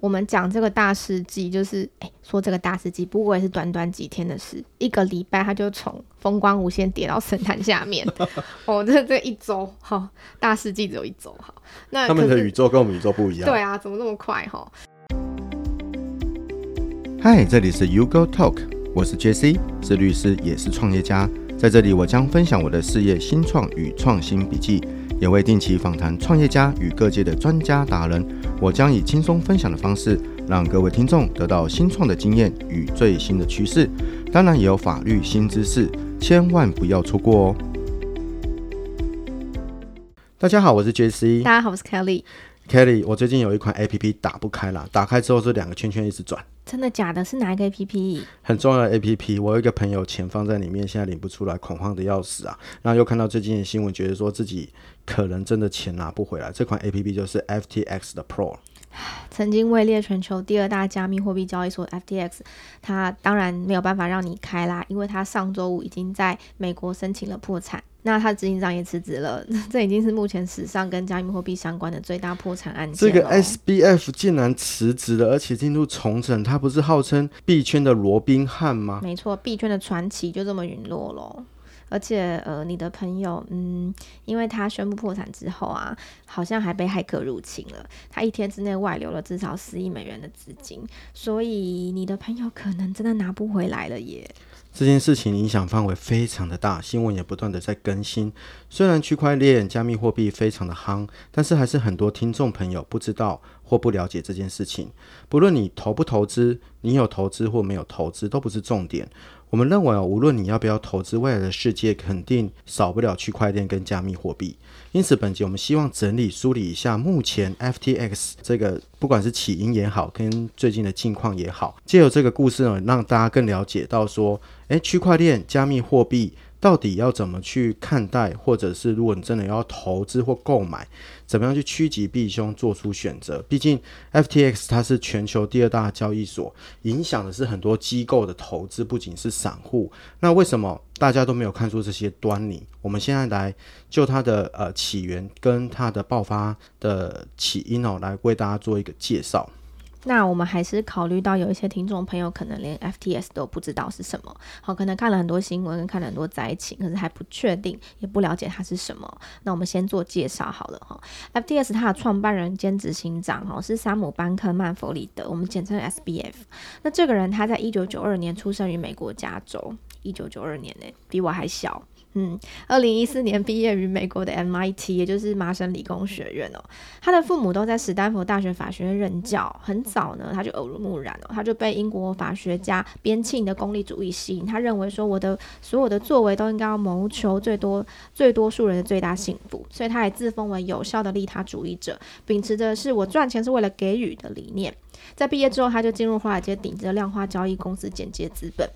我们讲这个大事记，就是哎，说这个大事记，不过也是短短几天的事，一个礼拜他就从风光无限跌到神坛下面。哦，这这一周，好、哦，大事记只有一周，好，那他们的宇宙跟我们宇宙不一样。对啊，怎么那么快哈？嗨，这里是 U Go Talk，我是 JC，是律师，也是创业家，在这里我将分享我的事业新创与创新笔记。也会定期访谈创业家与各界的专家达人，我将以轻松分享的方式，让各位听众得到新创的经验与最新的趋势，当然也有法律新知识，千万不要错过哦。大家好，我是 JC。大家好，我是 Kelly。Kelly，我最近有一款 APP 打不开了，打开之后是两个圈圈一直转。真的假的？是哪一个 APP？很重要的 APP。我有一个朋友钱放在里面，现在领不出来，恐慌的要死啊！然后又看到最近的新闻，觉得说自己可能真的钱拿不回来。这款 APP 就是 FTX 的 Pro。曾经位列全球第二大加密货币交易所 FTX，它当然没有办法让你开啦，因为它上周五已经在美国申请了破产。那他执行长也辞职了，这已经是目前史上跟加密货币相关的最大破产案件。这个 SBF 竟然辞职了，而且进入重整，他不是号称币圈的罗宾汉吗？没错，币圈的传奇就这么陨落了。而且，呃，你的朋友，嗯，因为他宣布破产之后啊，好像还被骇客入侵了，他一天之内外流了至少十亿美元的资金，所以你的朋友可能真的拿不回来了耶。这件事情影响范围非常的大，新闻也不断的在更新。虽然区块链、加密货币非常的夯，但是还是很多听众朋友不知道或不了解这件事情。不论你投不投资，你有投资或没有投资都不是重点。我们认为哦，无论你要不要投资，未来的世界肯定少不了区块链跟加密货币。因此，本集我们希望整理梳理一下目前 FTX 这个不管是起因也好，跟最近的近况也好，借由这个故事呢，让大家更了解到说，诶，区块链、加密货币。到底要怎么去看待，或者是如果你真的要投资或购买，怎么样去趋吉避凶，做出选择？毕竟 FTX 它是全球第二大交易所，影响的是很多机构的投资，不仅是散户。那为什么大家都没有看出这些端倪？我们现在来就它的呃起源跟它的爆发的起因哦，来为大家做一个介绍。那我们还是考虑到有一些听众朋友可能连 FTS 都不知道是什么，好，可能看了很多新闻，看了很多灾情，可是还不确定，也不了解它是什么。那我们先做介绍好了哈。FTS 它的创办人兼执行长哈是山姆班克曼弗里德，我们简称 SBF。那这个人他在一九九二年出生于美国加州，一九九二年呢，比我还小。嗯，二零一四年毕业于美国的 MIT，也就是麻省理工学院哦。他的父母都在史丹佛大学法学院任教，很早呢他就耳濡目染哦，他就被英国法学家边沁的功利主义吸引。他认为说，我的所有的作为都应该要谋求最多最多数人的最大幸福，所以他也自封为有效的利他主义者，秉持着是我赚钱是为了给予的理念。在毕业之后，他就进入华尔街顶级的量化交易公司简介资本。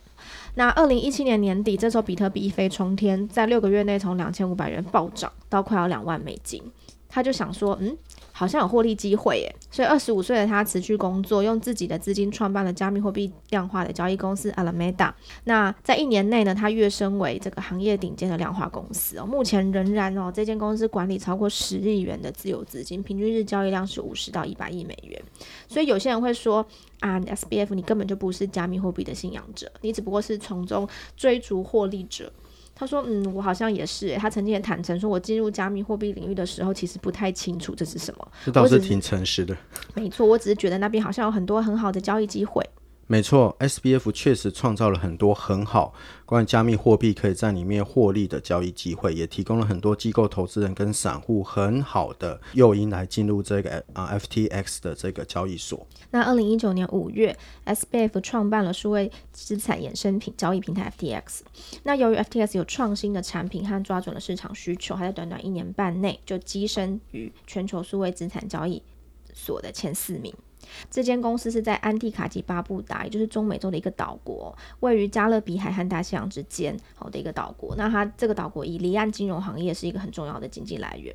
那二零一七年年底，这时候比特币一飞冲天，在六个月内从两千五百元暴涨到快要两万美金，他就想说，嗯。好像有获利机会耶，所以二十五岁的他辞去工作，用自己的资金创办了加密货币量化的交易公司 Alameda。那在一年内呢，他跃升为这个行业顶尖的量化公司哦。目前仍然哦，这间公司管理超过十亿元的自有资金，平均日交易量是五十到一百亿美元。所以有些人会说啊，SBF 你根本就不是加密货币的信仰者，你只不过是从中追逐获利者。他说：“嗯，我好像也是。他曾经也坦诚说，我进入加密货币领域的时候，其实不太清楚这是什么。这倒是挺诚实的。没错，我只是觉得那边好像有很多很好的交易机会。”没错，SBF 确实创造了很多很好关于加密货币可以在里面获利的交易机会，也提供了很多机构投资人跟散户很好的诱因来进入这个啊 FTX 的这个交易所。那二零一九年五月，SBF 创办了数位资产衍生品交易平台 FTX。那由于 FTX 有创新的产品和抓准了市场需求，还在短短一年半内就跻身于全球数位资产交易所的前四名。这间公司是在安蒂卡及巴布达，也就是中美洲的一个岛国，位于加勒比海和大西洋之间，好的一个岛国。那它这个岛国以离岸金融行业是一个很重要的经济来源。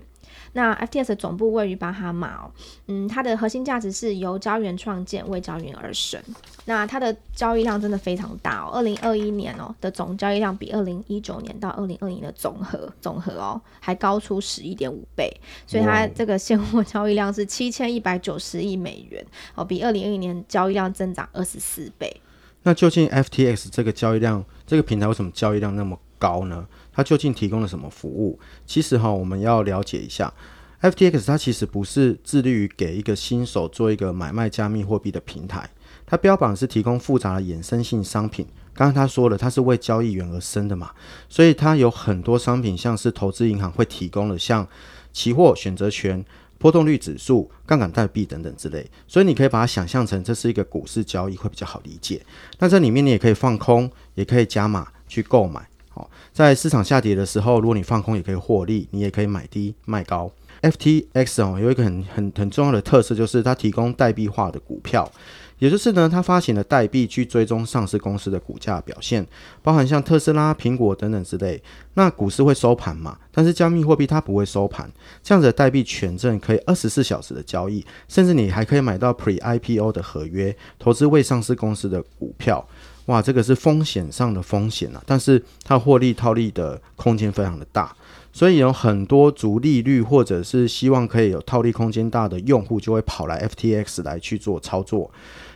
那 FTX 总部位于巴哈马哦，嗯，它的核心价值是由胶原创建，为胶原而生。那它的交易量真的非常大哦，二零二一年哦的总交易量比二零一九年到二零二零的总和总和哦还高出十一点五倍，所以它这个现货交易量是七千一百九十亿美元哦，比二零二一年交易量增长二十四倍。那究竟 FTX 这个交易量这个平台为什么交易量那么高呢？它究竟提供了什么服务？其实哈，我们要了解一下，FTX 它其实不是致力于给一个新手做一个买卖加密货币的平台。它标榜是提供复杂的衍生性商品，刚刚他说了，它是为交易员而生的嘛，所以它有很多商品，像是投资银行会提供的，像期货、选择权、波动率指数、杠杆代币等等之类，所以你可以把它想象成这是一个股市交易会比较好理解。那这里面你也可以放空，也可以加码去购买。在市场下跌的时候，如果你放空也可以获利，你也可以买低卖高。FTX 哦，有一个很很很重要的特色，就是它提供代币化的股票。也就是呢，它发行的代币去追踪上市公司的股价表现，包含像特斯拉、苹果等等之类。那股市会收盘嘛？但是加密货币它不会收盘，这样子的代币权证可以二十四小时的交易，甚至你还可以买到 Pre-IPO 的合约，投资未上市公司的股票。哇，这个是风险上的风险啊，但是它获利套利的空间非常的大。所以有很多足利率或者是希望可以有套利空间大的用户，就会跑来 FTX 来去做操作。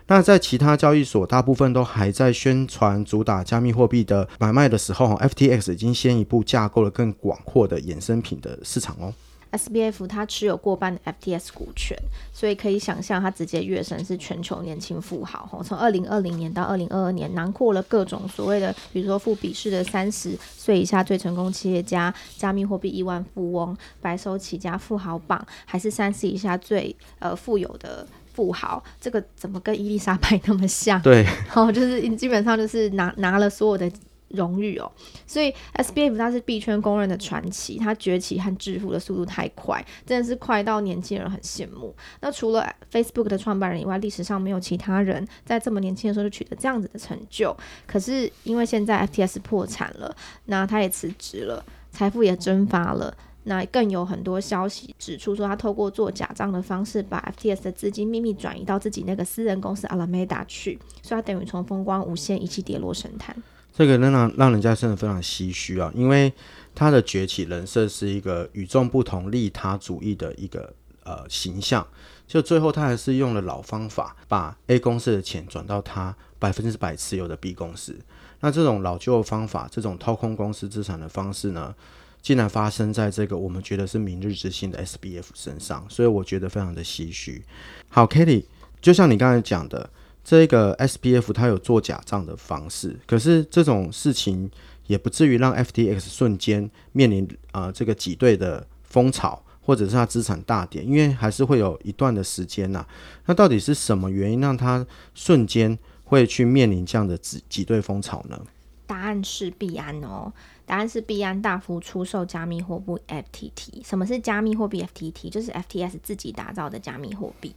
那在其他交易所，大部分都还在宣传主打加密货币的买卖的时候，FTX 已经先一步架构了更广阔的衍生品的市场哦。SBF 它持有过半的 FTS 股权，所以可以想象它直接跃升是全球年轻富豪。吼，从二零二零年到二零二二年，囊括了各种所谓的，比如说富比士的三十岁以下最成功企业家、加密货币亿万富翁、白手起家富豪榜，还是三十以下最呃富有的富豪。这个怎么跟伊丽莎白那么像？对，哦，就是基本上就是拿拿了所有的。荣誉哦，所以 SBF 它是币圈公认的传奇，它崛起和致富的速度太快，真的是快到年轻人很羡慕。那除了 Facebook 的创办人以外，历史上没有其他人在这么年轻的时候就取得这样子的成就。可是因为现在 FTX 破产了，那他也辞职了，财富也蒸发了，那更有很多消息指出说他透过做假账的方式把 FTX 的资金秘密转移到自己那个私人公司 Alameda 去，所以他等于从风光无限一起跌落神坛。这个能让让人家真的非常唏嘘啊，因为他的崛起人设是一个与众不同、利他主义的一个呃形象，就最后他还是用了老方法，把 A 公司的钱转到他百分之百持有的 B 公司。那这种老旧的方法，这种掏空公司资产的方式呢，竟然发生在这个我们觉得是明日之星的 SBF 身上，所以我觉得非常的唏嘘。好，Kitty，就像你刚才讲的。这个 SBF 它有做假账的方式，可是这种事情也不至于让 FTX 瞬间面临啊、呃、这个挤兑的风潮，或者是它资产大跌，因为还是会有一段的时间呐、那到底是什么原因让它瞬间会去面临这样的挤挤兑风潮呢？答案是币安哦。答案是币安大幅出售加密货币 FTT。什么是加密货币 FTT？就是 FTS 自己打造的加密货币。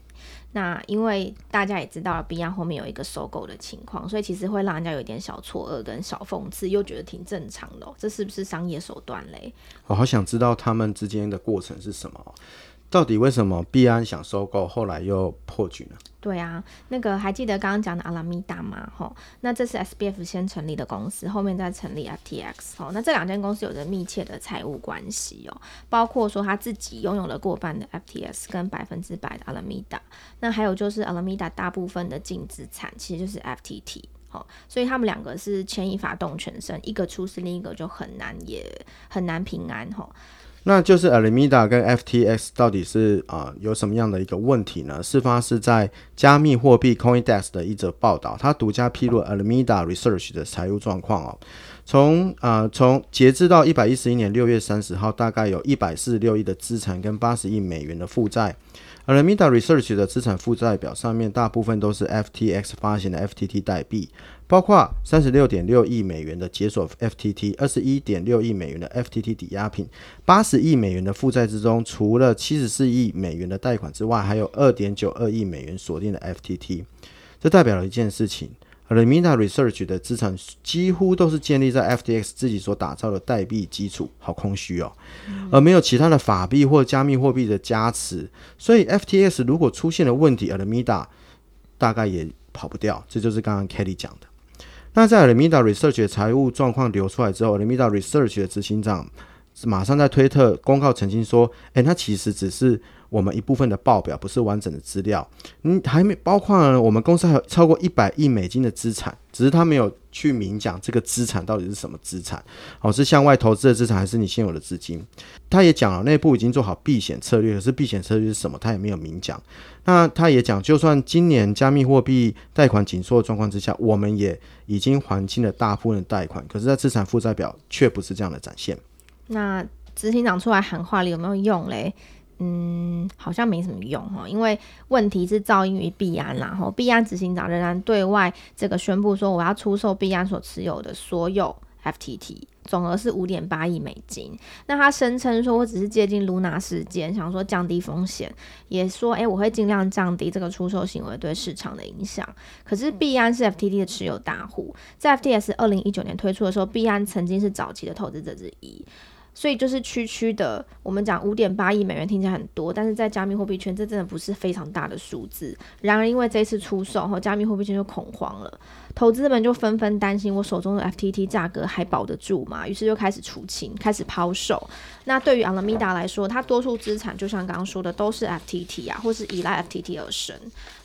那因为大家也知道了，币安后面有一个收购的情况，所以其实会让人家有点小错愕跟小讽刺，又觉得挺正常的。这是不是商业手段嘞？我好想知道他们之间的过程是什么。到底为什么币安想收购，后来又破局呢？对啊，那个还记得刚刚讲的阿拉米达吗？吼，那这是 SBF 先成立的公司，后面再成立 FTX。吼，那这两间公司有着密切的财务关系哦，包括说他自己拥有了过半的 FTX 跟百分之百的阿拉米达，那还有就是阿拉米达大部分的净资产其实就是 FTT。吼，所以他们两个是牵一发动全身，一个出事，另一个就很难也很难平安。吼。那就是 Alameda 跟 FTX 到底是啊、有什么样的一个问题呢？事发是在加密货币 CoinDesk 的一则报道，它独家披露 Alameda Research 的财务状况哦。从啊从截至到一百一十一年六月三十号，大概有一百四十六亿的资产跟八十亿美元的负债。Alameda Research 的资产负债表上面，大部分都是 FTX 发行的 FTT 代币，包括三十六点六亿美元的解锁 FTT，二十一点六亿美元的 FTT 抵押品，八十亿美元的负债之中，除了七十四亿美元的贷款之外，还有二点九二亿美元锁定的 FTT。这代表了一件事情 Alameda Research 的资产几乎都是建立在 FTX 自己所打造的代币基础，好空虚哦，而没有其他的法币或加密货币的加持，所以 FTX 如果出现了问题 a l a m i d a 大概也跑不掉。这就是刚刚 Kelly 讲的。那在 Alameda Research 的财务状况流出来之后，Alameda Research 的执行长马上在推特公告澄清说：“诶，那其实只是。”我们一部分的报表不是完整的资料，嗯，还没包括。我们公司还有超过一百亿美金的资产，只是他没有去明讲这个资产到底是什么资产，哦，是向外投资的资产还是你现有的资金？他也讲了，内部已经做好避险策略，可是避险策略是什么？他也没有明讲。那他也讲，就算今年加密货币贷款紧缩的状况之下，我们也已经还清了大部分的贷款，可是，在资产负债表却不是这样的展现。那执行长出来喊话了，有没有用嘞？嗯，好像没什么用哈，因为问题是噪音于币安啦，然后币安执行长仍然对外这个宣布说，我要出售币安所持有的所有 FTT，总额是五点八亿美金。那他声称说，我只是借鉴 Luna 事件，想说降低风险，也说，诶，我会尽量降低这个出售行为对市场的影响。可是币安是 FTT 的持有大户，在 FTS 二零一九年推出的时候，币安曾经是早期的投资者之一。所以就是区区的，我们讲五点八亿美元听起来很多，但是在加密货币圈这真的不是非常大的数字。然而因为这次出售后，加密货币圈就恐慌了，投资们就纷纷担心我手中的 FTT 价格还保得住吗？于是就开始出清，开始抛售。那对于 Alameda 来说，它多数资产就像刚刚说的都是 FTT 啊，或是依赖 FTT 而生。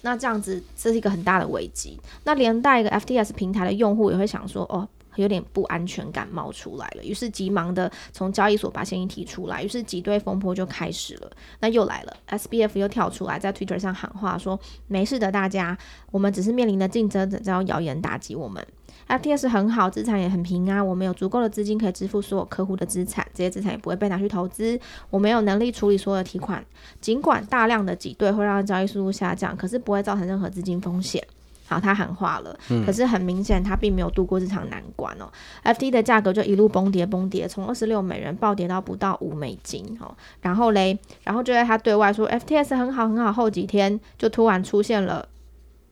那这样子这是一个很大的危机。那连带一个 FTS 平台的用户也会想说，哦。有点不安全感冒出来了，于是急忙的从交易所把现金提出来，于是挤兑风波就开始了。那又来了，SBF 又跳出来在 Twitter 上喊话说：“没事的，大家，我们只是面临的竞争者在用谣言打击我们。FTS 很好，资产也很平安，我们有足够的资金可以支付所有客户的资产，这些资产也不会被拿去投资。我们有能力处理所有提款，尽管大量的挤兑会让交易速度下降，可是不会造成任何资金风险。”好，他喊话了，嗯、可是很明显，他并没有度过这场难关哦。FT 的价格就一路崩跌，崩跌，从二十六美元暴跌到不到五美金哦。然后嘞，然后就在他对外说 F T S 很好很好后几天，就突然出现了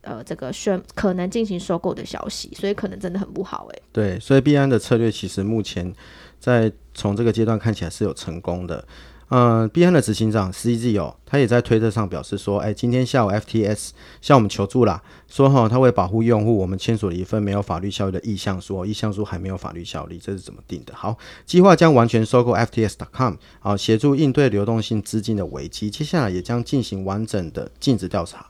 呃这个宣可能进行收购的消息，所以可能真的很不好诶。对，所以币安的策略其实目前在从这个阶段看起来是有成功的。嗯，币安的执行长 CZ 哦，他也在推特上表示说，哎，今天下午 FTS 向我们求助啦，说哈，他为保护用户，我们签署了一份没有法律效力的意向书，意向书还没有法律效力，这是怎么定的？好，计划将完全收购 FTX.com，啊，协助应对流动性资金的危机，接下来也将进行完整的尽职调查。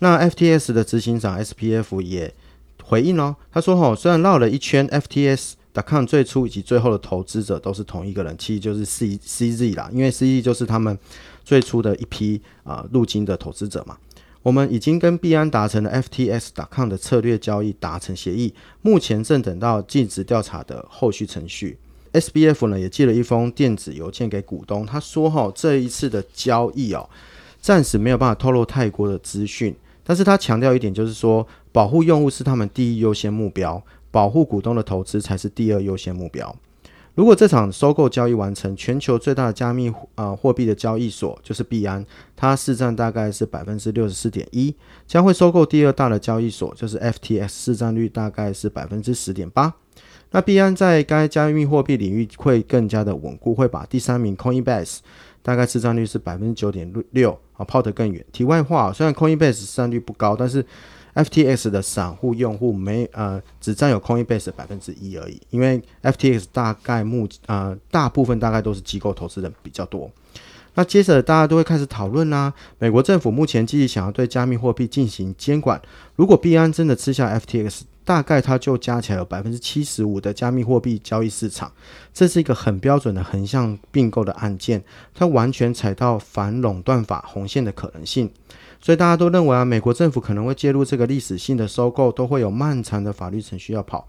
那 FTS 的执行长 SPF 也回应哦，他说哈，虽然绕了一圈 FTS。达康最初以及最后的投资者都是同一个人，其实就是 C CZ 啦，因为 CZ 就是他们最初的一批啊入金的投资者嘛。我们已经跟币安达成了 FTS 达康的策略交易达成协议，目前正等到尽职调查的后续程序。SBF 呢也寄了一封电子邮件给股东，他说哈这一次的交易哦，暂时没有办法透露太多的资讯，但是他强调一点就是说，保护用户是他们第一优先目标。保护股东的投资才是第二优先目标。如果这场收购交易完成，全球最大的加密呃货币的交易所就是币安，它市占大概是百分之六十四点一，将会收购第二大的交易所就是 FTX，市占率大概是百分之十点八。那币安在该加密货币领域会更加的稳固，会把第三名 Coinbase 大概市占率是百分之九点六啊抛得更远。题外话，虽然 Coinbase 市占率不高，但是 FTX 的散户用户没呃只占有 Coinbase 的百分之一而已，因为 FTX 大概目呃大部分大概都是机构投资人比较多。那接着大家都会开始讨论啦，美国政府目前积极想要对加密货币进行监管，如果币安真的吃下 FTX，大概它就加起来有百分之七十五的加密货币交易市场，这是一个很标准的横向并购的案件，它完全踩到反垄断法红线的可能性。所以大家都认为啊，美国政府可能会介入这个历史性的收购，都会有漫长的法律程序要跑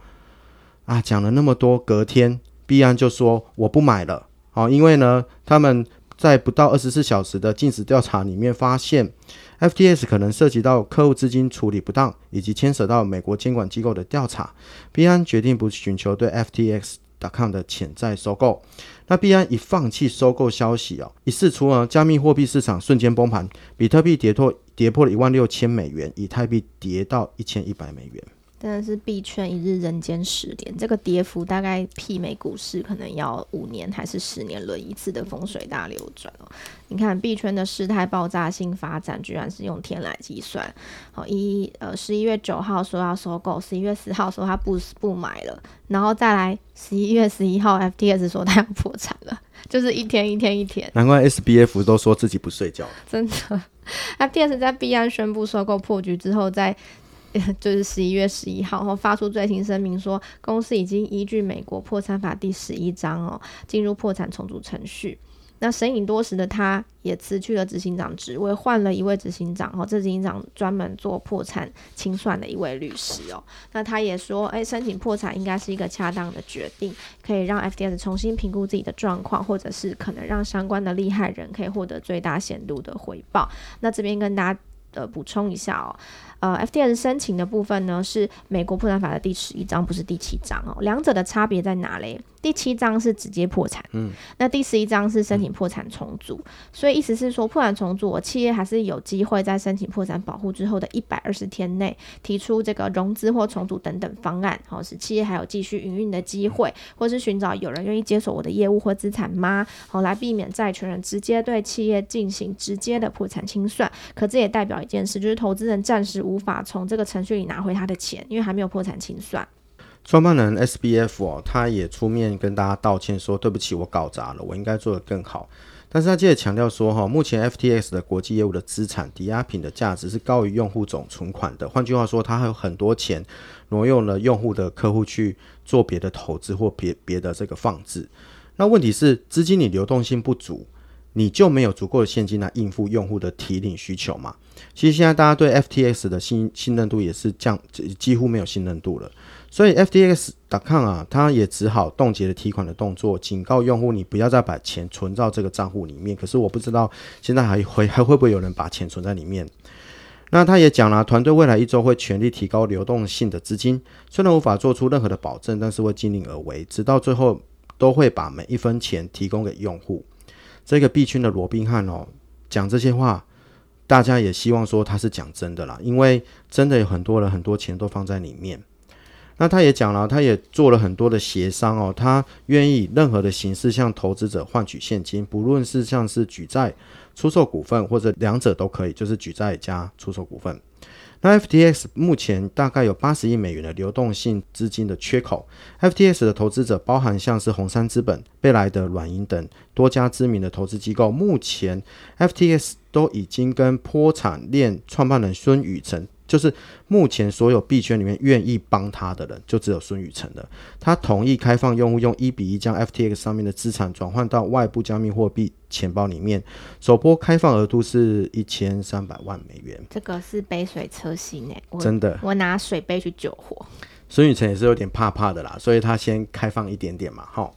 啊。讲了那么多，隔天币安就说我不买了，好，因为呢，他们在不到二十四小时的尽职调查里面发现，FTX 可能涉及到客户资金处理不当，以及牵涉到美国监管机构的调查。币安决定不寻求对 FTX。Com 的潜在收购，那币安一放弃收购消息哦，一释出呢，加密货币市场瞬间崩盘，比特币跌破跌破了一万六千美元，以太币跌到一千一百美元。真的是币圈一日人间十年，这个跌幅大概媲美股市可能要五年还是十年轮一次的风水大流转哦。你看币圈的事态爆炸性发展，居然是用天来计算。好，一呃十一月九号说要收购，十一月十号说他不不买了，然后再来十一月十一号 FTS 说他要破产了，就是一天一天一天。难怪 SBF 都说自己不睡觉。真的 FTS 在币安宣布收购破局之后，在就是十一月十一号，后发出最新声明说，公司已经依据美国破产法第十一章哦，进入破产重组程序。那神隐多时的他，也辞去了执行长职位，换了一位执行长哦，这执行长专门做破产清算的一位律师哦。那他也说，哎，申请破产应该是一个恰当的决定，可以让 FDS 重新评估自己的状况，或者是可能让相关的利害人可以获得最大限度的回报。那这边跟大家呃补充一下哦。呃，FTX 申请的部分呢，是美国破产法的第十一章，不是第七章哦。两者的差别在哪嘞？第七章是直接破产，嗯，那第十一章是申请破产重组。嗯、所以意思是说，破产重组，我企业还是有机会在申请破产保护之后的一百二十天内提出这个融资或重组等等方案，好，使企业还有继续营运的机会，或是寻找有人愿意接手我的业务或资产吗？好，来避免债权人直接对企业进行直接的破产清算。可这也代表一件事，就是投资人暂时无无法从这个程序里拿回他的钱，因为还没有破产清算。创办人 SBF 哦，他也出面跟大家道歉说，对不起，我搞砸了，我应该做得更好。但是他接着强调说，哈，目前 FTX 的国际业务的资产抵押品的价值是高于用户总存款的。换句话说，他还有很多钱挪用了用户的客户去做别的投资或别别的这个放置。那问题是，资金你流动性不足，你就没有足够的现金来应付用户的提领需求嘛？其实现在大家对 FTX 的信信任度也是降，几乎没有信任度了。所以 FTX.com 啊，他也只好冻结了提款的动作，警告用户你不要再把钱存到这个账户里面。可是我不知道现在还会还会不会有人把钱存在里面。那他也讲了，团队未来一周会全力提高流动性的资金，虽然无法做出任何的保证，但是会尽力而为，直到最后都会把每一分钱提供给用户。这个币圈的罗宾汉哦，讲这些话，大家也希望说他是讲真的啦，因为真的有很多人很多钱都放在里面。那他也讲了，他也做了很多的协商哦，他愿意任何的形式向投资者换取现金，不论是像是举债、出售股份或者两者都可以，就是举债加出售股份。那 FTX 目前大概有八十亿美元的流动性资金的缺口，FTX 的投资者包含像是红杉资本、贝莱德软银等多家知名的投资机构，目前 FTX 都已经跟破产链创办人孙宇晨。就是目前所有币圈里面愿意帮他的人，就只有孙宇晨了。他同意开放用户用一比一将 FTX 上面的资产转换到外部加密货币钱包里面。首波开放额度是一千三百万美元。这个是杯水车薪哎，真的，我拿水杯去救火。孙宇晨也是有点怕怕的啦，所以他先开放一点点嘛，哈。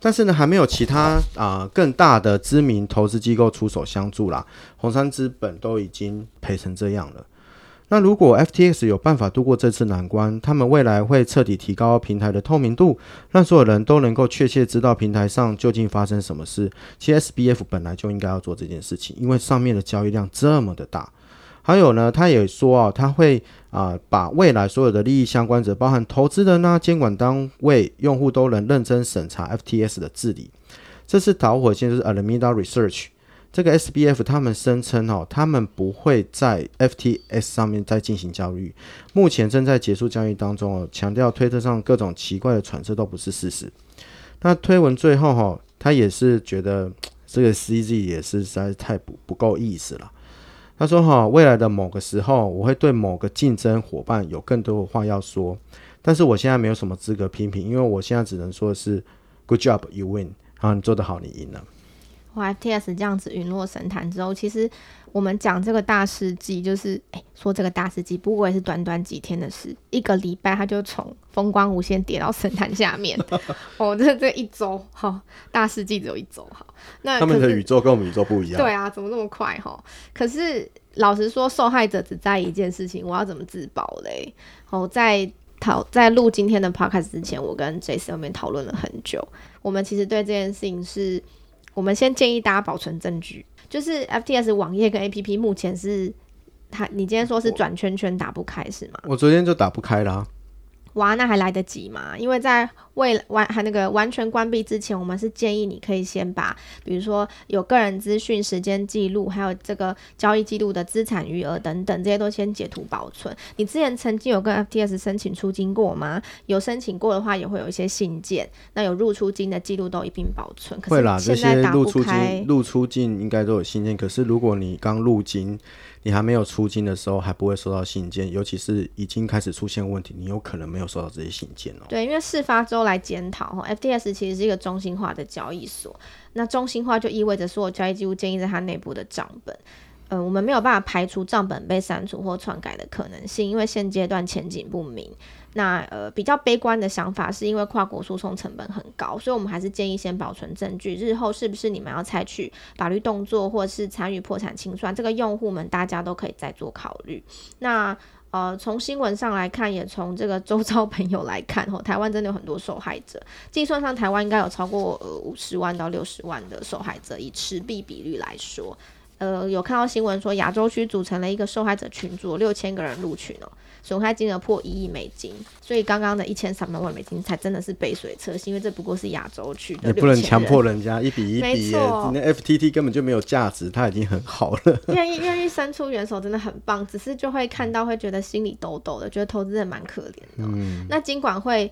但是呢，还没有其他啊、呃、更大的知名投资机构出手相助啦。红杉资本都已经赔成这样了。那如果 FTX 有办法度过这次难关，他们未来会彻底提高平台的透明度，让所有人都能够确切知道平台上究竟发生什么事。其实 SBF 本来就应该要做这件事情，因为上面的交易量这么的大。还有呢，他也说啊，他会啊、把未来所有的利益相关者，包含投资人呐、监管单位、用户都能认真审查 FTX 的治理。这次导火线就是 Alameda Research。这个 SBF 他们声称哦，他们不会在 FTS 上面再进行交易，目前正在结束交易当中哦，强调推特上各种奇怪的揣测都不是事实。那推文最后哈，他也是觉得 这个 CZ 也是实在是太不不够意思了。他说哈，未来的某个时候，我会对某个竞争伙伴有更多的话要说，但是我现在没有什么资格批评，因为我现在只能说的是 Good job, you win，啊，你做得好，你赢了。FTX 这样子陨落神坛之后，其实我们讲这个大事记，就是哎，说这个大事记，不过也是短短几天的事，一个礼拜他就从风光无限跌到神坛下面。哦，这这一周哈，大事记只有一周哈。那他们的宇宙跟我们宇宙不一样。对啊，怎么那么快哈？可是老实说，受害者只在意一件事情，我要怎么自保嘞？哦，在讨在录今天的 podcast 之前，我跟 Jason 那边讨论了很久。我们其实对这件事情是。我们先建议大家保存证据，就是 FTS 网页跟 APP 目前是它，你今天说是转圈圈打不开是吗？我昨天就打不开啦。哇，那还来得及吗？因为在未完还那个完全关闭之前，我们是建议你可以先把，比如说有个人资讯、时间记录，还有这个交易记录的资产余额等等，这些都先截图保存。你之前曾经有跟 FTS 申请出金过吗？有申请过的话，也会有一些信件，那有入出金的记录都一并保存。可是现在打不开，会啦，这些入出金、入出金应该都有信件。可是如果你刚入金，你还没有出金的时候，还不会收到信件，尤其是已经开始出现问题，你有可能没有收到这些信件哦。对，因为事发之后来检讨哦 f t s 其实是一个中心化的交易所，那中心化就意味着所有交易记录建立在它内部的账本。嗯、呃，我们没有办法排除账本被删除或篡改的可能性，因为现阶段前景不明。那呃，比较悲观的想法是因为跨国诉讼成本很高，所以我们还是建议先保存证据。日后是不是你们要采取法律动作，或是参与破产清算，这个用户们大家都可以再做考虑。那呃，从新闻上来看，也从这个周遭朋友来看，吼，台湾真的有很多受害者。计算上，台湾应该有超过呃五十万到六十万的受害者，以持币比率来说。呃，有看到新闻说，亚洲区组成了一个受害者群组，六千个人入群哦，损害金额破一亿美金，所以刚刚的一千三百万美金才真的是杯水车薪，因为这不过是亚洲区的，也不能强迫人家一比一比，那 FTT 根本就没有价值，它已经很好了。愿意愿意伸出援手真的很棒，只是就会看到会觉得心里抖抖的，觉得投资人蛮可怜的。嗯，那金管会。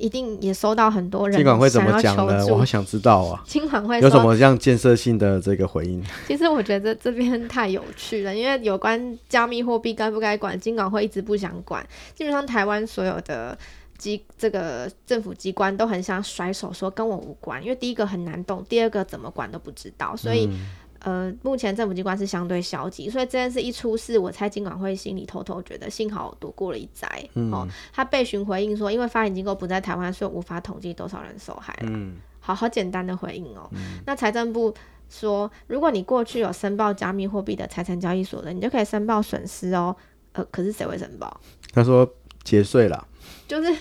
一定也收到很多人，金管会怎么讲呢？我好想知道啊。金管会有什么这样建设性的这个回应？其实我觉得这边太有趣了，因为有关加密货币该不该管，金管会一直不想管。基本上台湾所有的机这个政府机关都很想甩手说跟我无关，因为第一个很难动，第二个怎么管都不知道，所以。嗯呃，目前政府机关是相对消极，所以这件事一出事，我猜金管会心里偷偷觉得幸好躲过了一灾。嗯、哦，他被询回应说，因为发行机构不在台湾，所以无法统计多少人受害。嗯，好好简单的回应哦。嗯、那财政部说，如果你过去有申报加密货币的财产交易所的，你就可以申报损失哦。呃，可是谁会申报？他说节税了，就是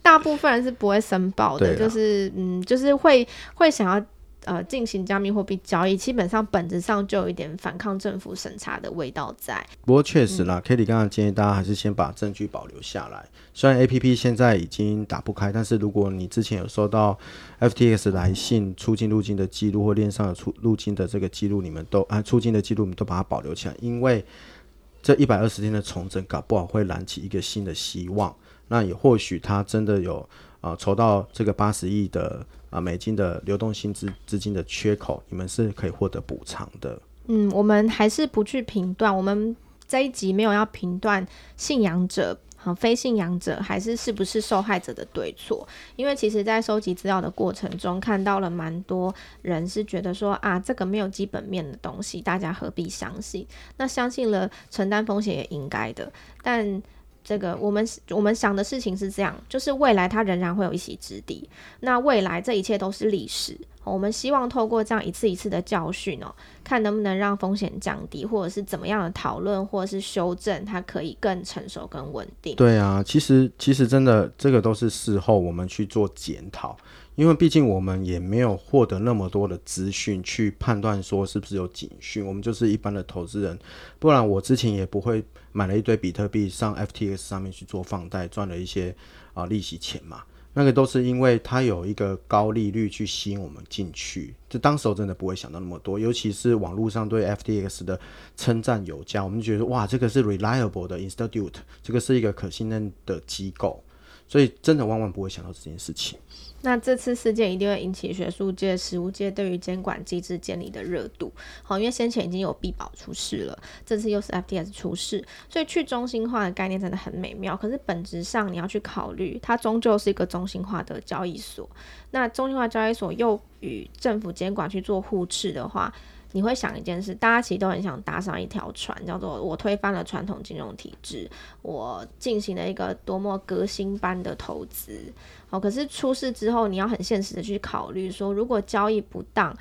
大部分人是不会申报的，就是嗯，就是会会想要。呃，进行加密货币交易，基本上本质上就有一点反抗政府审查的味道在。不过确实啦，Kelly 刚刚建议大家还是先把证据保留下来。虽然 APP 现在已经打不开，但是如果你之前有收到 FTX 来信出境入境的记录或链上的出入境的这个记录，你们都啊出境的记录，你们都把它保留起来，因为这一百二十天的重整，搞不好会燃起一个新的希望。那也或许他真的有啊筹到这个八十亿的。啊，美金的流动性资资金的缺口，你们是可以获得补偿的。嗯，我们还是不去评断，我们这一集没有要评断信仰者和非信仰者，还是是不是受害者的对错。因为其实，在收集资料的过程中，看到了蛮多人是觉得说啊，这个没有基本面的东西，大家何必相信？那相信了，承担风险也应该的，但。这个我们我们想的事情是这样，就是未来它仍然会有一席之地。那未来这一切都是历史，我们希望透过这样一次一次的教训哦，看能不能让风险降低，或者是怎么样的讨论，或者是修正，它可以更成熟、更稳定。对啊，其实其实真的这个都是事后我们去做检讨。因为毕竟我们也没有获得那么多的资讯去判断说是不是有警讯，我们就是一般的投资人，不然我之前也不会买了一堆比特币上 FTX 上面去做放贷，赚了一些啊、利息钱嘛。那个都是因为它有一个高利率去吸引我们进去，就当时我真的不会想到那么多，尤其是网络上对 FTX 的称赞有加，我们就觉得哇，这个是 reliable 的 institute，这个是一个可信任的机构，所以真的万万不会想到这件事情。那这次事件一定会引起学术界、实务界对于监管机制建立的热度。好，因为先前已经有币宝出事了，这次又是 FTS 出事，所以去中心化的概念真的很美妙。可是本质上你要去考虑，它终究是一个中心化的交易所。那中心化交易所又与政府监管去做互斥的话，你会想一件事，大家其实都很想搭上一条船，叫做我推翻了传统金融体制，我进行了一个多么革新般的投资。好，可是出事之后，你要很现实的去考虑说，如果交易不当，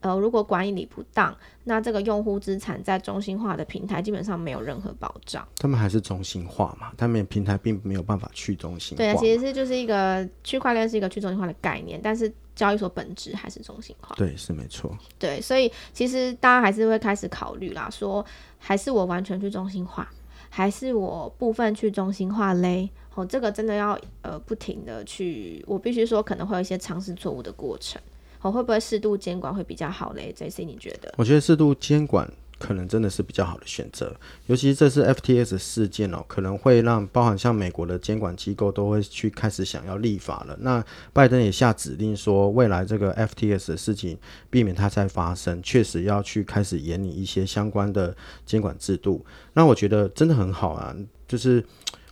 呃，如果管理不当，那这个用户资产在中心化的平台基本上没有任何保障。他们还是中心化嘛，他们平台并没有办法去中心化。对啊，其实是就是一个区块链是一个去中心化的概念，但是。交易所本质还是中心化，对，是没错。对，所以其实大家还是会开始考虑啦，说还是我完全去中心化，还是我部分去中心化嘞？哦，这个真的要呃不停的去，我必须说可能会有一些尝试错误的过程。哦，会不会适度监管会比较好嘞？JC，你觉得？我觉得适度监管。可能真的是比较好的选择，尤其这次 FTS 事件哦，可能会让包含像美国的监管机构都会去开始想要立法了。那拜登也下指令说，未来这个 FTS 的事情避免它再发生，确实要去开始研拟一些相关的监管制度。那我觉得真的很好啊，就是。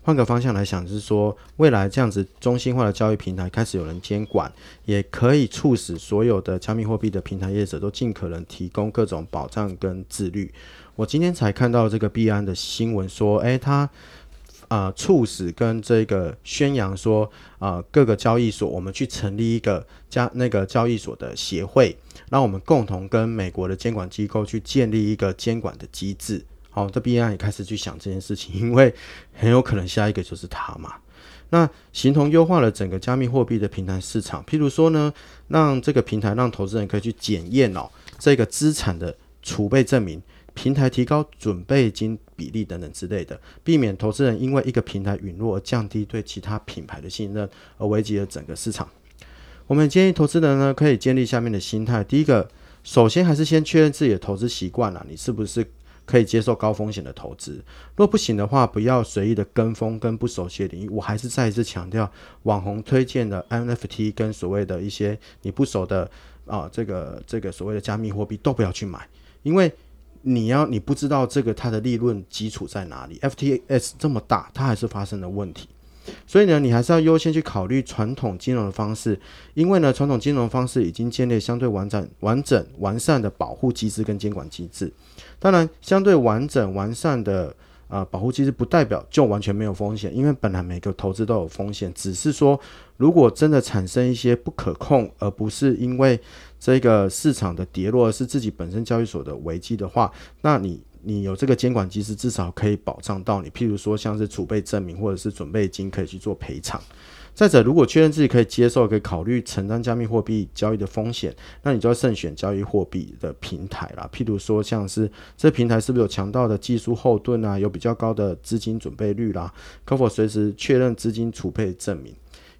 换个方向来想，就是说，未来这样子中心化的交易平台开始有人监管，也可以促使所有的加密货币的平台业者都尽可能提供各种保障跟自律。我今天才看到这个币安的新闻说，诶，他啊、呃、促使跟这个宣扬说，啊、呃、各个交易所我们去成立一个加那个交易所的协会，让我们共同跟美国的监管机构去建立一个监管的机制。好，这 B I 也开始去想这件事情，因为很有可能下一个就是他嘛。那形同优化了整个加密货币的平台市场，譬如说呢，让这个平台让投资人可以去检验哦这个资产的储备证明，平台提高准备金比例等等之类的，避免投资人因为一个平台陨落而降低对其他品牌的信任，而危及了整个市场。我们建议投资人呢可以建立下面的心态：第一个，首先还是先确认自己的投资习惯了，你是不是？可以接受高风险的投资，若不行的话，不要随意的跟风跟不熟悉的领域。我还是再一次强调，网红推荐的 NFT 跟所谓的一些你不熟的啊，这个这个所谓的加密货币都不要去买，因为你要你不知道这个它的利润基础在哪里。FTS 这么大，它还是发生了问题。所以呢，你还是要优先去考虑传统金融的方式，因为呢，传统金融方式已经建立相对完整、完整、完善的保护机制跟监管机制。当然，相对完整、完善的呃保护机制，不代表就完全没有风险，因为本来每个投资都有风险，只是说如果真的产生一些不可控，而不是因为这个市场的跌落，而是自己本身交易所的危机的话，那你。你有这个监管机制，至少可以保障到你。譬如说，像是储备证明或者是准备金，可以去做赔偿。再者，如果确认自己可以接受，可以考虑承担加密货币交易的风险，那你就要慎选交易货币的平台啦。譬如说，像是这平台是不是有强大的技术后盾啊？有比较高的资金准备率啦？可否随时确认资金储备证明？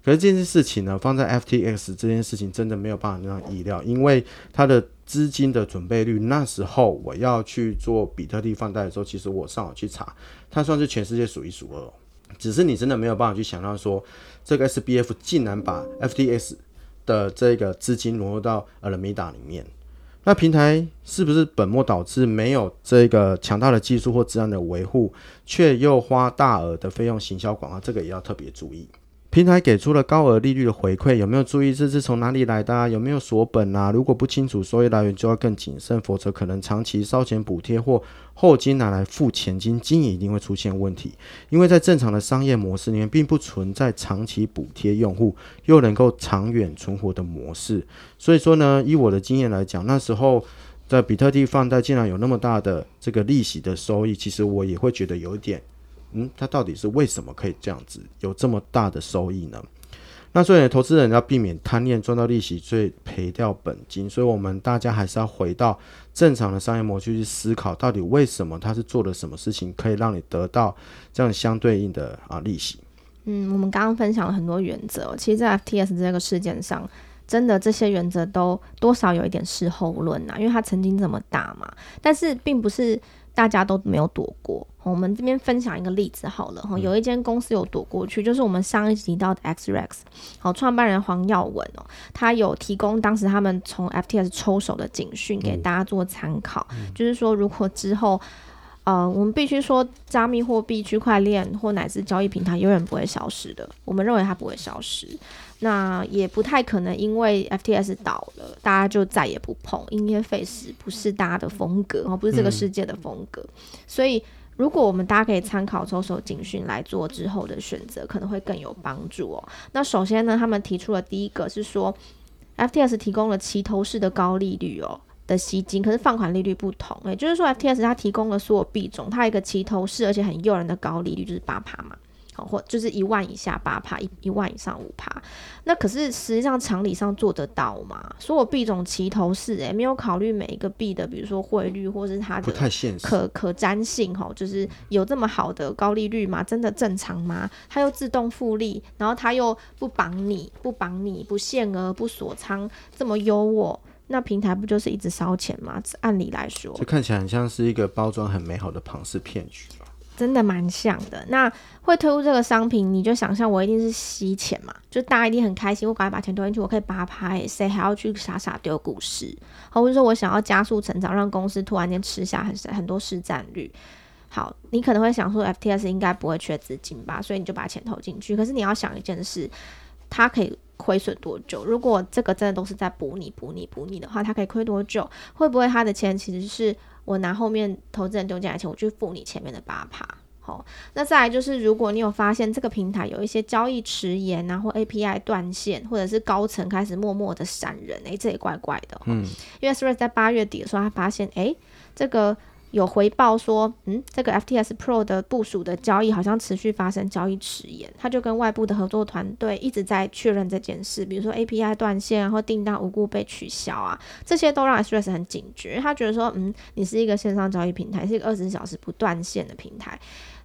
可是这件事情呢，放在 FTX 这件事情真的没有办法让人意料，因为它的。资金的准备率，那时候我要去做比特币放贷的时候，其实我上网去查，它算是全世界数一数二。只是你真的没有办法去想到说，这个 SBF 竟然把 FTX 的这个资金挪入到 Alameda 里面，那平台是不是本末倒置，没有这个强大的技术或资安的维护，却又花大额的费用行销广告，这个也要特别注意。平台给出了高额利率的回馈，有没有注意这是从哪里来的啊？有没有锁本啊？如果不清楚收益来源，就要更谨慎，否则可能长期烧钱补贴或后金拿来付前金，经营一定会出现问题。因为在正常的商业模式里面，并不存在长期补贴用户又能够长远存活的模式。所以说呢，以我的经验来讲，那时候在比特币放贷竟然有那么大的这个利息的收益，其实我也会觉得有点。嗯，它到底是为什么可以这样子有这么大的收益呢？那所以，投资人要避免贪念赚到利息，最赔掉本金。所以，我们大家还是要回到正常的商业模式去思考，到底为什么他是做了什么事情，可以让你得到这样相对应的啊利息。嗯，我们刚刚分享了很多原则，其实，在 FTS 这个事件上，真的这些原则都多少有一点事后论呐，因为他曾经这么大嘛，但是并不是。大家都没有躲过，我们这边分享一个例子好了。哈，有一间公司有躲过去，就是我们上一集提到的 XREX，好，创办人黄耀文哦，他有提供当时他们从 FTS 抽手的警讯给大家做参考，就是说如果之后，呃，我们必须说加密货币、区块链或乃至交易平台永远不会消失的，我们认为它不会消失。那也不太可能，因为 FTS 倒了，大家就再也不碰。因噎废食不是大家的风格，哦，不是这个世界的风格。嗯、所以，如果我们大家可以参考抽手警讯来做之后的选择，可能会更有帮助哦。那首先呢，他们提出了第一个是说，FTS 提供了齐头式的高利率哦的吸金，可是放款利率不同，也就是说，FTS 它提供了所有币种，它有一个齐头式而且很诱人的高利率，就是八趴嘛。或就是一万以下八趴，一一万以上五趴。那可是实际上常理上做得到吗？所有币种齐头式，诶，没有考虑每一个币的，比如说汇率或是它的可不太现实可可粘性，吼，就是有这么好的高利率吗？真的正常吗？它又自动复利，然后它又不绑你不绑你不限额不锁仓，这么优渥，那平台不就是一直烧钱吗？按理来说，这看起来很像是一个包装很美好的庞氏骗局。真的蛮像的。那会推出这个商品，你就想象我一定是吸钱嘛，就大家一定很开心，我赶快把钱丢进去，我可以八拍，谁还要去傻傻丢股市？好或者说我想要加速成长，让公司突然间吃下很很多市占率。好，你可能会想说，FTS 应该不会缺资金吧，所以你就把钱投进去。可是你要想一件事，它可以亏损多久？如果这个真的都是在补你、补你、补你的话，它可以亏多久？会不会他的钱其实是？我拿后面投资人丢进来钱，我去付你前面的八趴。好，那再来就是，如果你有发现这个平台有一些交易迟延啊，或 API 断线，或者是高层开始默默的闪人，诶、欸，这也怪怪的。嗯，因为 Threads 在八月底的时候，他发现，诶、欸，这个。有回报说，嗯，这个 FTS Pro 的部署的交易好像持续发生交易迟延，他就跟外部的合作团队一直在确认这件事，比如说 API 断线啊，或订单无故被取消啊，这些都让 s t r e s s 很警觉。他觉得说，嗯，你是一个线上交易平台，是一个二十四小时不断线的平台，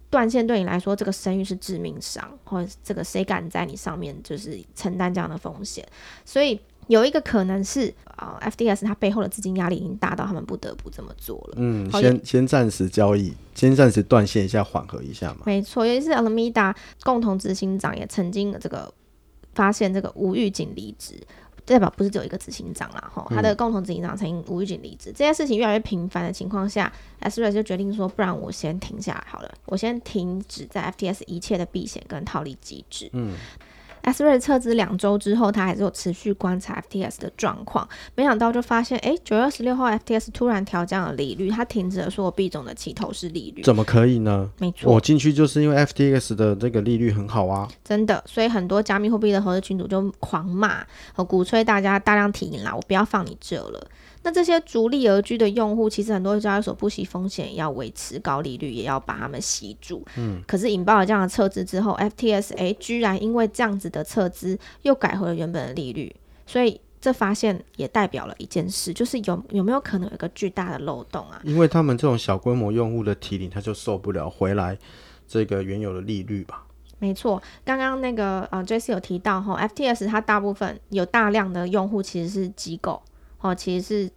断线对你来说，这个声誉是致命伤，或者这个谁敢在你上面就是承担这样的风险，所以。有一个可能是啊、呃、，FDS 它背后的资金压力已经大到他们不得不这么做了。嗯，先先暂时交易，先暂时断线一下，缓和一下嘛。没错，尤其是 Alameda 共同执行长也曾经这个发现这个无预警离职，代表不是只有一个执行长啦，哈，他的共同执行长曾经无预警离职，嗯、这件事情越来越频繁的情况下，Threads 就决定说，不然我先停下来好了，我先停止在 FTS 一切的避险跟套利机制。嗯。Threads 撤资两周之后，他还是有持续观察 FTS 的状况。没想到就发现，哎，九月二十六号 FTS 突然调降了利率，他停止了所有币种的起投式利率。怎么可以呢？没错，我进去就是因为 FTX 的这个利率很好啊。真的，所以很多加密货币的合资群组就狂骂和鼓吹大家大量提啦，我不要放你这了。那这些逐利而居的用户，其实很多交易所不惜风险，要维持高利率，也要把他们吸住。嗯，可是引爆了这样的撤资之后，FTS 哎，居然因为这样子的撤资，又改回了原本的利率。所以这发现也代表了一件事，就是有有没有可能有一个巨大的漏洞啊？因为他们这种小规模用户的提领，他就受不了回来这个原有的利率吧？没错，刚刚那个呃，Jesse 有提到哈，FTS 它大部分有大量的用户其实是机构哦，其实是。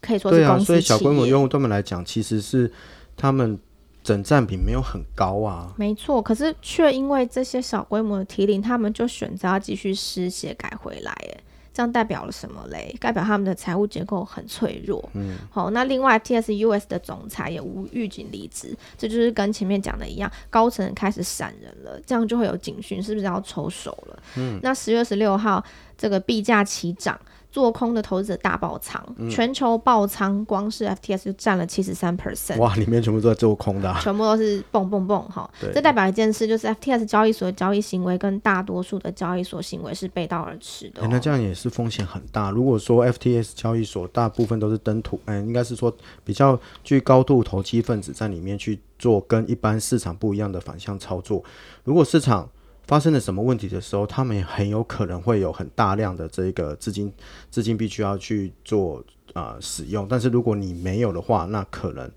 可以说是对啊，所以小规模用户对他们来讲，其实是他们整占比没有很高啊。没错，可是却因为这些小规模的提领，他们就选择要继续失血改回来，哎，这样代表了什么嘞？代表他们的财务结构很脆弱。嗯，好，那另外 TSUS 的总裁也无预警离职，这就是跟前面讲的一样，高层开始闪人了，这样就会有警讯，是不是要抽手了？嗯，那十月十六号这个币价齐涨。做空的投资者大爆仓，嗯、全球爆仓，光是 FTS 就占了七十三 percent。哇，里面全部都在做空的、啊，全部都是蹦蹦蹦哈。对这代表一件事，就是 FTS 交易所的交易行为跟大多数的交易所行为是背道而驰的、哦欸。那这样也是风险很大。如果说 FTS 交易所大部分都是登土，嗯、欸，应该是说比较具高度投机分子在里面去做跟一般市场不一样的反向操作，如果市场发生了什么问题的时候，他们很有可能会有很大量的这个资金，资金必须要去做啊、使用。但是如果你没有的话，那可能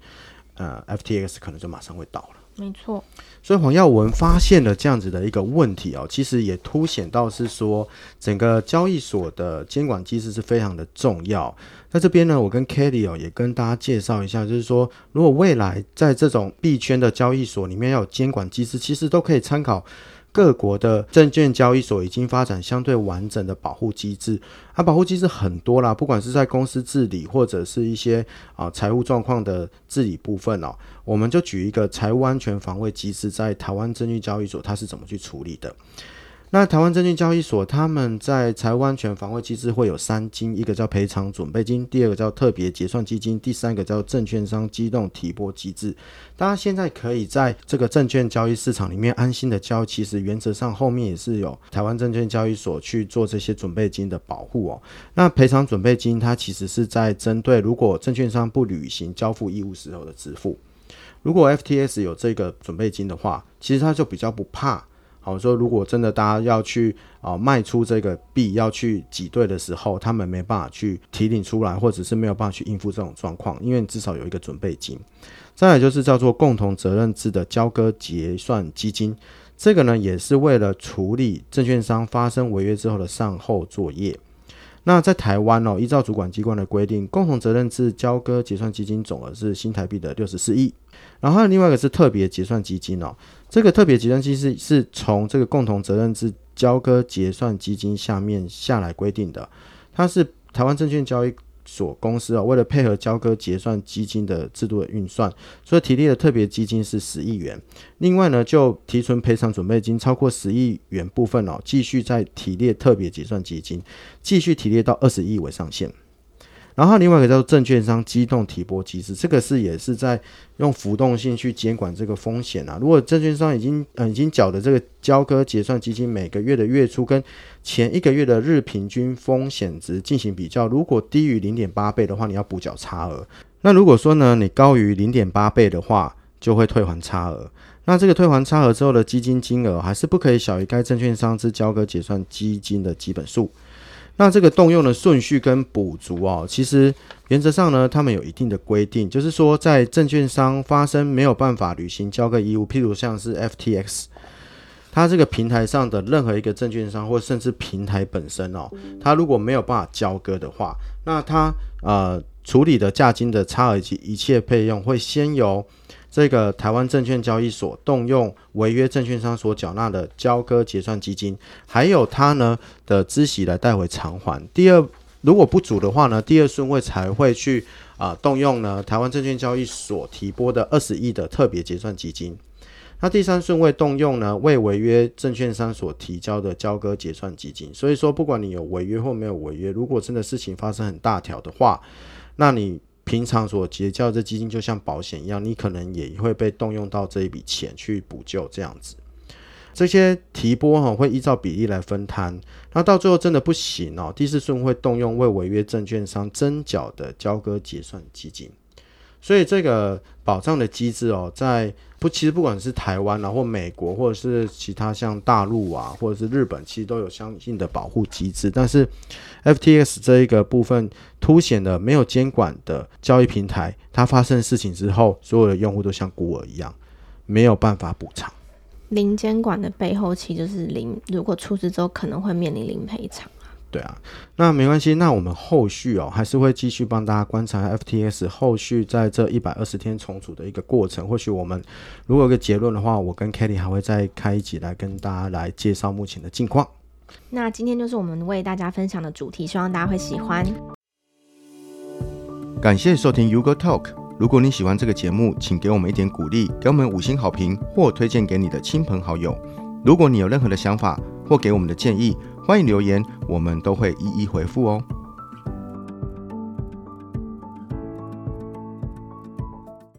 呃 FTX 可能就马上会倒了。没错。所以黄耀文发现了这样子的一个问题哦，其实也凸显到是说整个交易所的监管机制是非常的重要。在这边呢，我跟 Kelly 哦也跟大家介绍一下，就是说如果未来在这种币圈的交易所里面要有监管机制，其实都可以参考。各国的证券交易所已经发展相对完整的保护机制，啊，保护机制很多啦，不管是在公司治理或者是一些啊财务状况的治理部分哦，我们就举一个财务安全防卫机制，在台湾证券交易所它是怎么去处理的。那台湾证券交易所，他们在财务安全防卫机制会有三金，一个叫赔偿准备金，第二个叫特别结算基金，第三个叫证券商机动提拨机制。大家现在可以在这个证券交易市场里面安心的交，其实原则上后面也是有台湾证券交易所去做这些准备金的保护哦。那赔偿准备金，它其实是在针对如果证券商不履行交付义务时候的支付。如果 FTS 有这个准备金的话，其实他就比较不怕。好说，如果真的大家要去啊卖出这个币，要去挤兑的时候，他们没办法去提领出来，或者是没有办法去应付这种状况，因为你至少有一个准备金。再来就是叫做共同责任制的交割结算基金，这个呢也是为了处理证券商发生违约之后的善后作业。那在台湾哦，依照主管机关的规定，共同责任制交割结算基金总额是新台币的六十四亿。然后另外一个是特别结算基金哦，这个特别结算基金是是从这个共同责任制交割结算基金下面下来规定的，它是台湾证券交易所公司啊，为了配合交割结算基金的制度的运算，所以提列的特别基金是十亿元。另外呢，就提存赔偿准备金超过十亿元部分哦，继续再提列特别结算基金，继续提列到二十亿为上限。然后另外一个叫做证券商机动提拨机制，这个是也是在用浮动性去监管这个风险啊。如果证券商已经嗯已经缴的这个交割结算基金每个月的月初跟前一个月的日平均风险值进行比较，如果低于零点八倍的话，你要补缴差额。那如果说呢，你高于零点八倍的话，就会退还差额。那这个退还差额之后的基金金额还是不可以小于该证券商之交割结算基金的基本数。那这个动用的顺序跟补足哦，其实原则上呢，他们有一定的规定，就是说在证券商发生没有办法履行交割义务，譬如像是 FTX，它这个平台上的任何一个证券商，或甚至平台本身哦，它如果没有办法交割的话，那它呃处理的价金的差额及一切费用会先由。这个台湾证券交易所动用违约证券商所缴纳的交割结算基金，还有他呢的孳息来代为偿还。第二，如果不足的话呢，第二顺位才会去啊、动用呢台湾证券交易所提拨的二十亿的特别结算基金。那第三顺位动用呢为违约证券商所提交的交割结算基金。所以说，不管你有违约或没有违约，如果真的事情发生很大条的话，那你。平常所结交的基金就像保险一样，你可能也会被动用到这一笔钱去补救这样子。这些提拨哈会依照比例来分摊，那到最后真的不行哦，第四顺会动用为违约证券商征缴的交割结算基金。所以这个保障的机制哦，在不其实不管是台湾啊，或美国，或者是其他像大陆啊，或者是日本，其实都有相应的保护机制。但是 FTX 这一个部分凸显了没有监管的交易平台，它发生事情之后，所有的用户都像孤儿一样，没有办法补偿。零监管的背后，其实就是零，如果出事之后，可能会面临零赔偿。对啊，那没关系，那我们后续哦还是会继续帮大家观察 FTS 后续在这一百二十天重组的一个过程。或许我们如果有个结论的话，我跟 Kelly 还会再开一集来跟大家来介绍目前的近况。那今天就是我们为大家分享的主题，希望大家会喜欢。感谢收听 U Go TALK。如果你喜欢这个节目，请给我们一点鼓励，给我们五星好评或推荐给你的亲朋好友。如果你有任何的想法或给我们的建议，欢迎留言，我们都会一一回复哦。